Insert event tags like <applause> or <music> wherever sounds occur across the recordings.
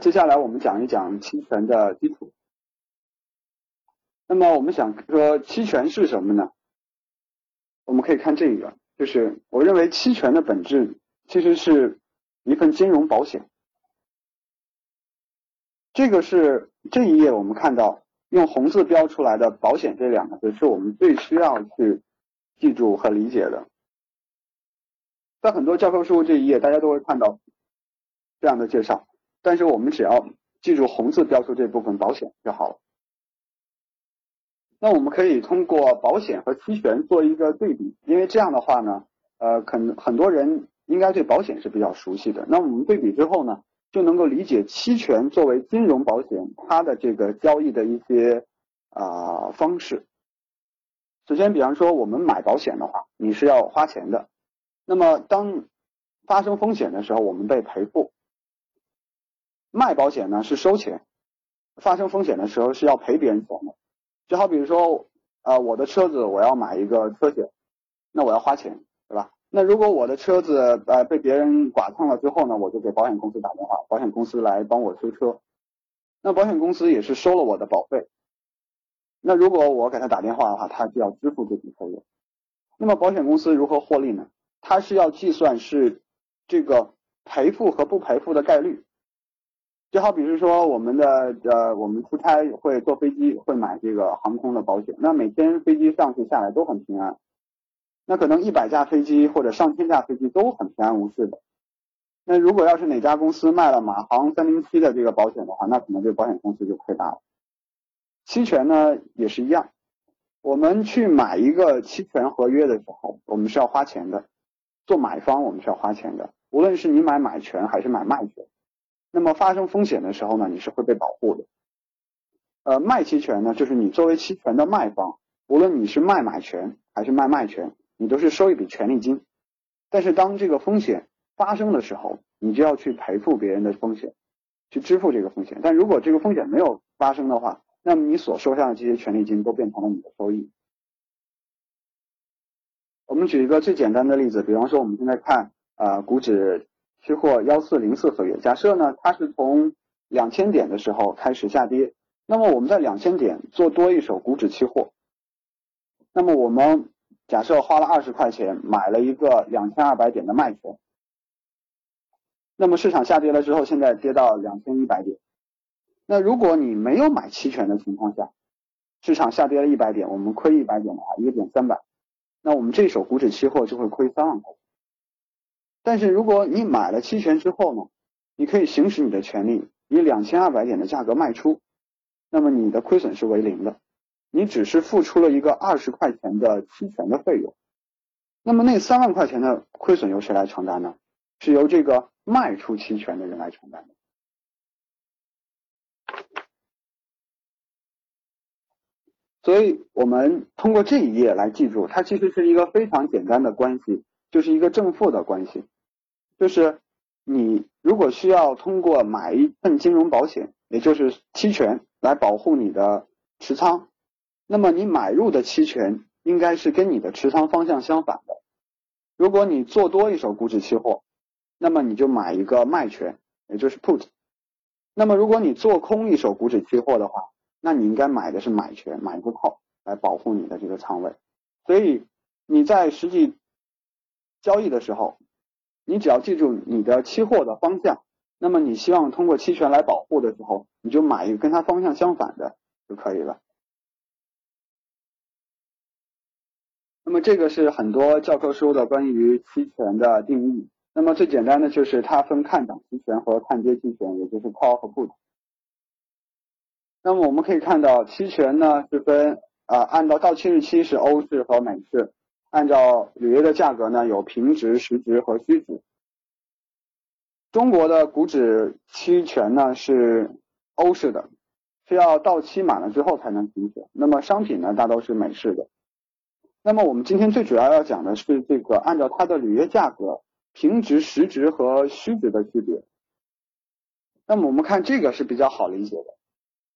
接下来我们讲一讲期权的基础。那么我们想说期权是什么呢？我们可以看这个，就是我认为期权的本质其实是一份金融保险。这个是这一页我们看到用红字标出来的“保险”这两个字，是我们最需要去记住和理解的。在很多教科书这一页，大家都会看到这样的介绍，但是我们只要记住红字标出这部分“保险”就好了。那我们可以通过保险和期权做一个对比，因为这样的话呢，呃，可能很多人应该对保险是比较熟悉的。那我们对比之后呢，就能够理解期权作为金融保险它的这个交易的一些啊方式。首先，比方说我们买保险的话，你是要花钱的。那么当发生风险的时候，我们被赔付。卖保险呢是收钱，发生风险的时候是要赔别人钱的。就好比如说，呃，我的车子我要买一个车险，那我要花钱，对吧？那如果我的车子呃被别人剐蹭了之后呢，我就给保险公司打电话，保险公司来帮我修车，那保险公司也是收了我的保费。那如果我给他打电话的话，他就要支付这笔费用。那么保险公司如何获利呢？他是要计算是这个赔付和不赔付的概率。就好比如说，我们的呃，我们出差会坐飞机，会买这个航空的保险。那每天飞机上去下来都很平安，那可能一百架飞机或者上千架飞机都很平安无事的。那如果要是哪家公司卖了马航三零七的这个保险的话，那可能这个保险公司就亏大了。期权呢也是一样，我们去买一个期权合约的时候，我们是要花钱的，做买方我们是要花钱的，无论是你买买权还是买卖权。那么发生风险的时候呢，你是会被保护的。呃，卖期权呢，就是你作为期权的卖方，无论你是卖买权还是卖卖权，你都是收一笔权利金。但是当这个风险发生的时候，你就要去赔付别人的风险，去支付这个风险。但如果这个风险没有发生的话，那么你所收下的这些权利金都变成了你的收益。我们举一个最简单的例子，比方说我们现在看啊，股指。期货幺四零四合约，假设呢，它是从两千点的时候开始下跌，那么我们在两千点做多一手股指期货，那么我们假设花了二十块钱买了一个两千二百点的卖权，那么市场下跌了之后，现在跌到两千一百点，那如果你没有买期权的情况下，市场下跌了一百点，我们亏一百点的话，一个点三百，那我们这手股指期货就会亏三万块。但是如果你买了期权之后呢，你可以行使你的权利，以两千二百点的价格卖出，那么你的亏损是为零的，你只是付出了一个二十块钱的期权的费用，那么那三万块钱的亏损由谁来承担呢？是由这个卖出期权的人来承担的。所以我们通过这一页来记住，它其实是一个非常简单的关系。就是一个正负的关系，就是你如果需要通过买一份金融保险，也就是期权来保护你的持仓，那么你买入的期权应该是跟你的持仓方向相反的。如果你做多一手股指期货，那么你就买一个卖权，也就是 put。那么如果你做空一手股指期货的话，那你应该买的是买权，买一个套来保护你的这个仓位。所以你在实际。交易的时候，你只要记住你的期货的方向，那么你希望通过期权来保护的时候，你就买一个跟它方向相反的就可以了。那么这个是很多教科书的关于期权的定义。那么最简单的就是它分看涨期权和看跌期权，也就是 call 和 put。那么我们可以看到，期权呢是分啊，按照到期日期是欧式和美式。按照履约的价格呢，有平值、实值和虚值。中国的股指期权呢是欧式的，需要到期满了之后才能停止。那么商品呢大都是美式的。那么我们今天最主要要讲的是这个按照它的履约价格平值、实值和虚值的区别。那么我们看这个是比较好理解的。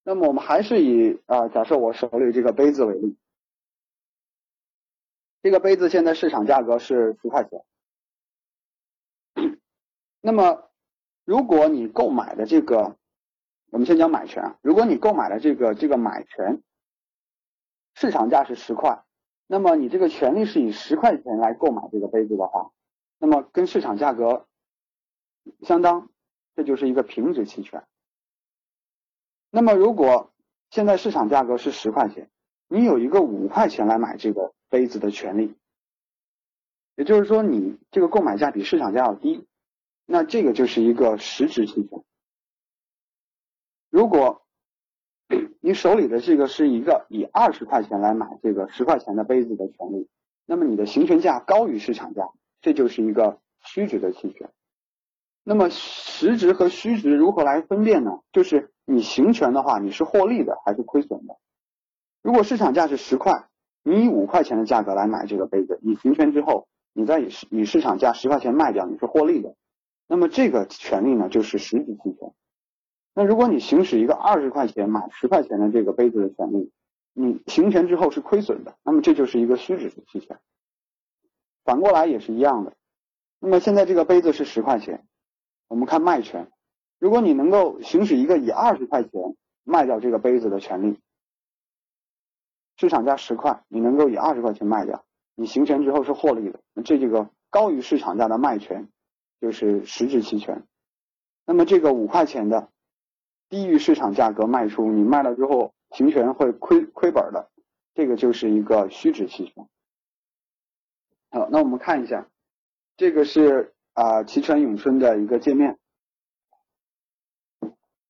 那么我们还是以啊，假设我手里这个杯子为例。这个杯子现在市场价格是十块钱，那么如果你购买的这个我们先讲买权，如果你购买了这个这个买权，市场价是十块，那么你这个权利是以十块钱来购买这个杯子的话，那么跟市场价格相当，这就是一个平值期权。那么如果现在市场价格是十块钱，你有一个五块钱来买这个杯子的权利，也就是说你这个购买价比市场价要低，那这个就是一个实值期权。如果 <clears throat> 你手里的这个是一个以二十块钱来买这个十块钱的杯子的权利，那么你的行权价高于市场价，这就是一个虚值的期权。那么实值和虚值如何来分辨呢？就是你行权的话，你是获利的还是亏损的？如果市场价是十块，你以五块钱的价格来买这个杯子，你行权之后，你再以以市场价十块钱卖掉，你是获利的。那么这个权利呢，就是实值期权。那如果你行使一个二十块钱买十块钱的这个杯子的权利，你行权之后是亏损的，那么这就是一个虚值的期权。反过来也是一样的。那么现在这个杯子是十块钱，我们看卖权，如果你能够行使一个以二十块钱卖掉这个杯子的权利，市场价十块，你能够以二十块钱卖掉，你行权之后是获利的，那这这个高于市场价的卖权就是实质期权。那么这个五块钱的。低于市场价格卖出，你卖了之后行权会亏亏本的，这个就是一个虚值期权。好，那我们看一下，这个是啊期权永春的一个界面，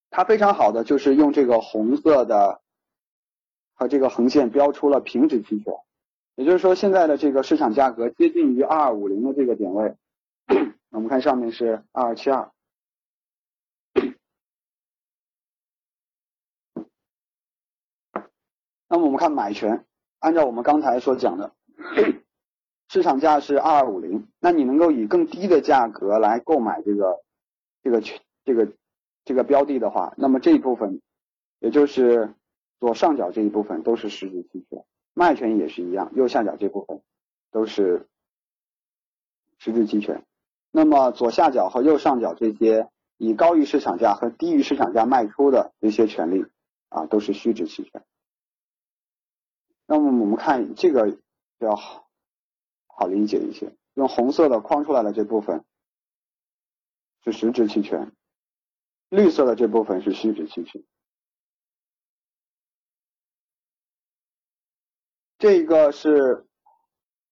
它非常好的就是用这个红色的和这个横线标出了平值期权，也就是说现在的这个市场价格接近于二二五零的这个点位，我们看上面是二二七二。那么我们看买权，按照我们刚才所讲的，市场价是二二五零，那你能够以更低的价格来购买这个这个这个这个标的的话，那么这一部分，也就是左上角这一部分都是实质期权，卖权也是一样，右下角这部分都是实质期权。那么左下角和右上角这些以高于市场价和低于市场价卖出的这些权利啊，都是虚值期权。那么我们看这个要好好理解一些，用红色的框出来的这部分是实质期权，绿色的这部分是虚值期权。这个是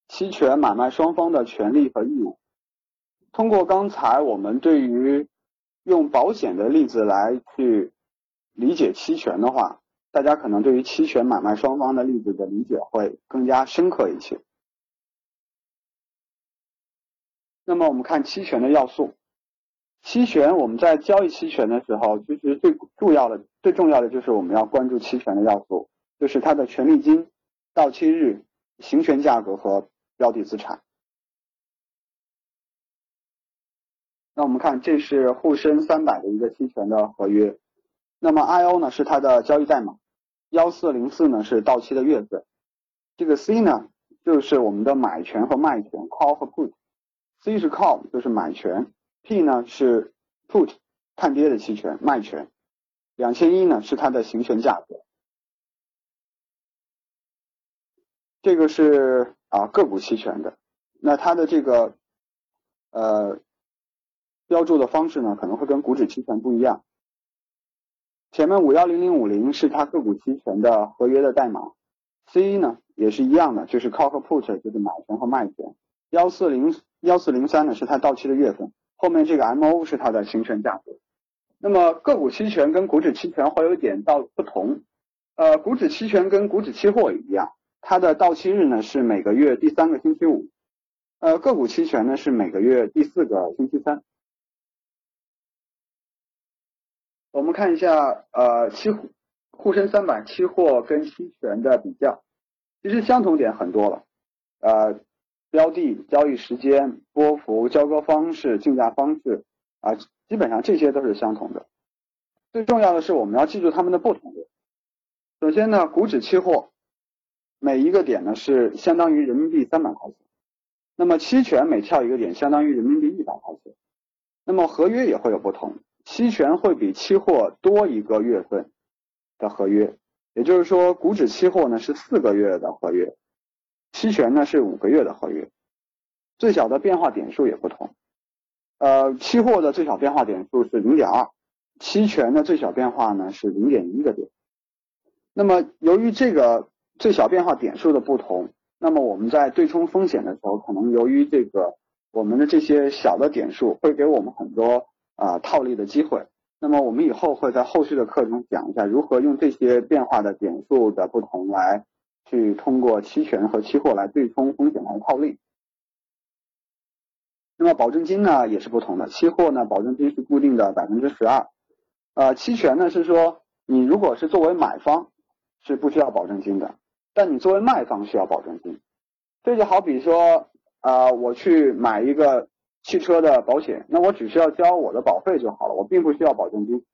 期权买卖双方的权利和义务。通过刚才我们对于用保险的例子来去理解期权的话。大家可能对于期权买卖双方的例子的理解会更加深刻一些。那么我们看期权的要素，期权我们在交易期权的时候，其实最重要的、最重要的就是我们要关注期权的要素，就是它的权利金、到期日、行权价格和标的资产。那我们看，这是沪深三百的一个期权的合约，那么 I O 呢是它的交易代码。幺四零四呢是到期的月份，这个 C 呢就是我们的买权和卖权 call 和 put，C 是 call 就是买权，P 呢是 put 看跌的期权卖权，两千一呢是它的行权价格，这个是啊个股期权的，那它的这个呃标注的方式呢可能会跟股指期权不一样。前面五幺零零五零是它个股期权的合约的代码，C 呢也是一样的，就是 call 和 put 就是买权和卖权，幺四零幺四零三呢是它到期的月份，后面这个 MO 是它的行权价格。那么个股期权跟股指期权会有点到不同，呃，股指期权跟股指期货也一样，它的到期日呢是每个月第三个星期五，呃，个股期权呢是每个月第四个星期三。我们看一下，呃，期沪深三百期货跟期权的比较，其实相同点很多了，呃，标的、交易时间、波幅、交割方式、竞价方式啊，基本上这些都是相同的。最重要的是我们要记住它们的不同点。首先呢，股指期货每一个点呢是相当于人民币三百块钱，那么期权每跳一个点相当于人民币一百块钱。那么合约也会有不同。期权会比期货多一个月份的合约，也就是说，股指期货呢是四个月的合约，期权呢是五个月的合约，最小的变化点数也不同。呃，期货的最小变化点数是零点二，期权的最小变化呢是零点一个点。那么，由于这个最小变化点数的不同，那么我们在对冲风险的时候，可能由于这个我们的这些小的点数会给我们很多啊套利的机会。那么我们以后会在后续的课程讲一下如何用这些变化的点数的不同来去通过期权和期货来对冲风险来套利。那么保证金呢也是不同的，期货呢保证金是固定的百分之十二，呃，期权呢是说你如果是作为买方是不需要保证金的，但你作为卖方需要保证金。这就好比说啊，我去买一个汽车的保险，那我只需要交我的保费就好了，我并不需要保证金。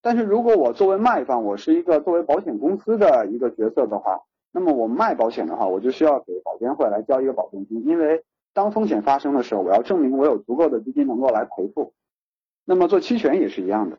但是如果我作为卖方，我是一个作为保险公司的一个角色的话，那么我卖保险的话，我就需要给保监会来交一个保证金，因为。当风险发生的时候，我要证明我有足够的资金能够来赔付。那么做期权也是一样的，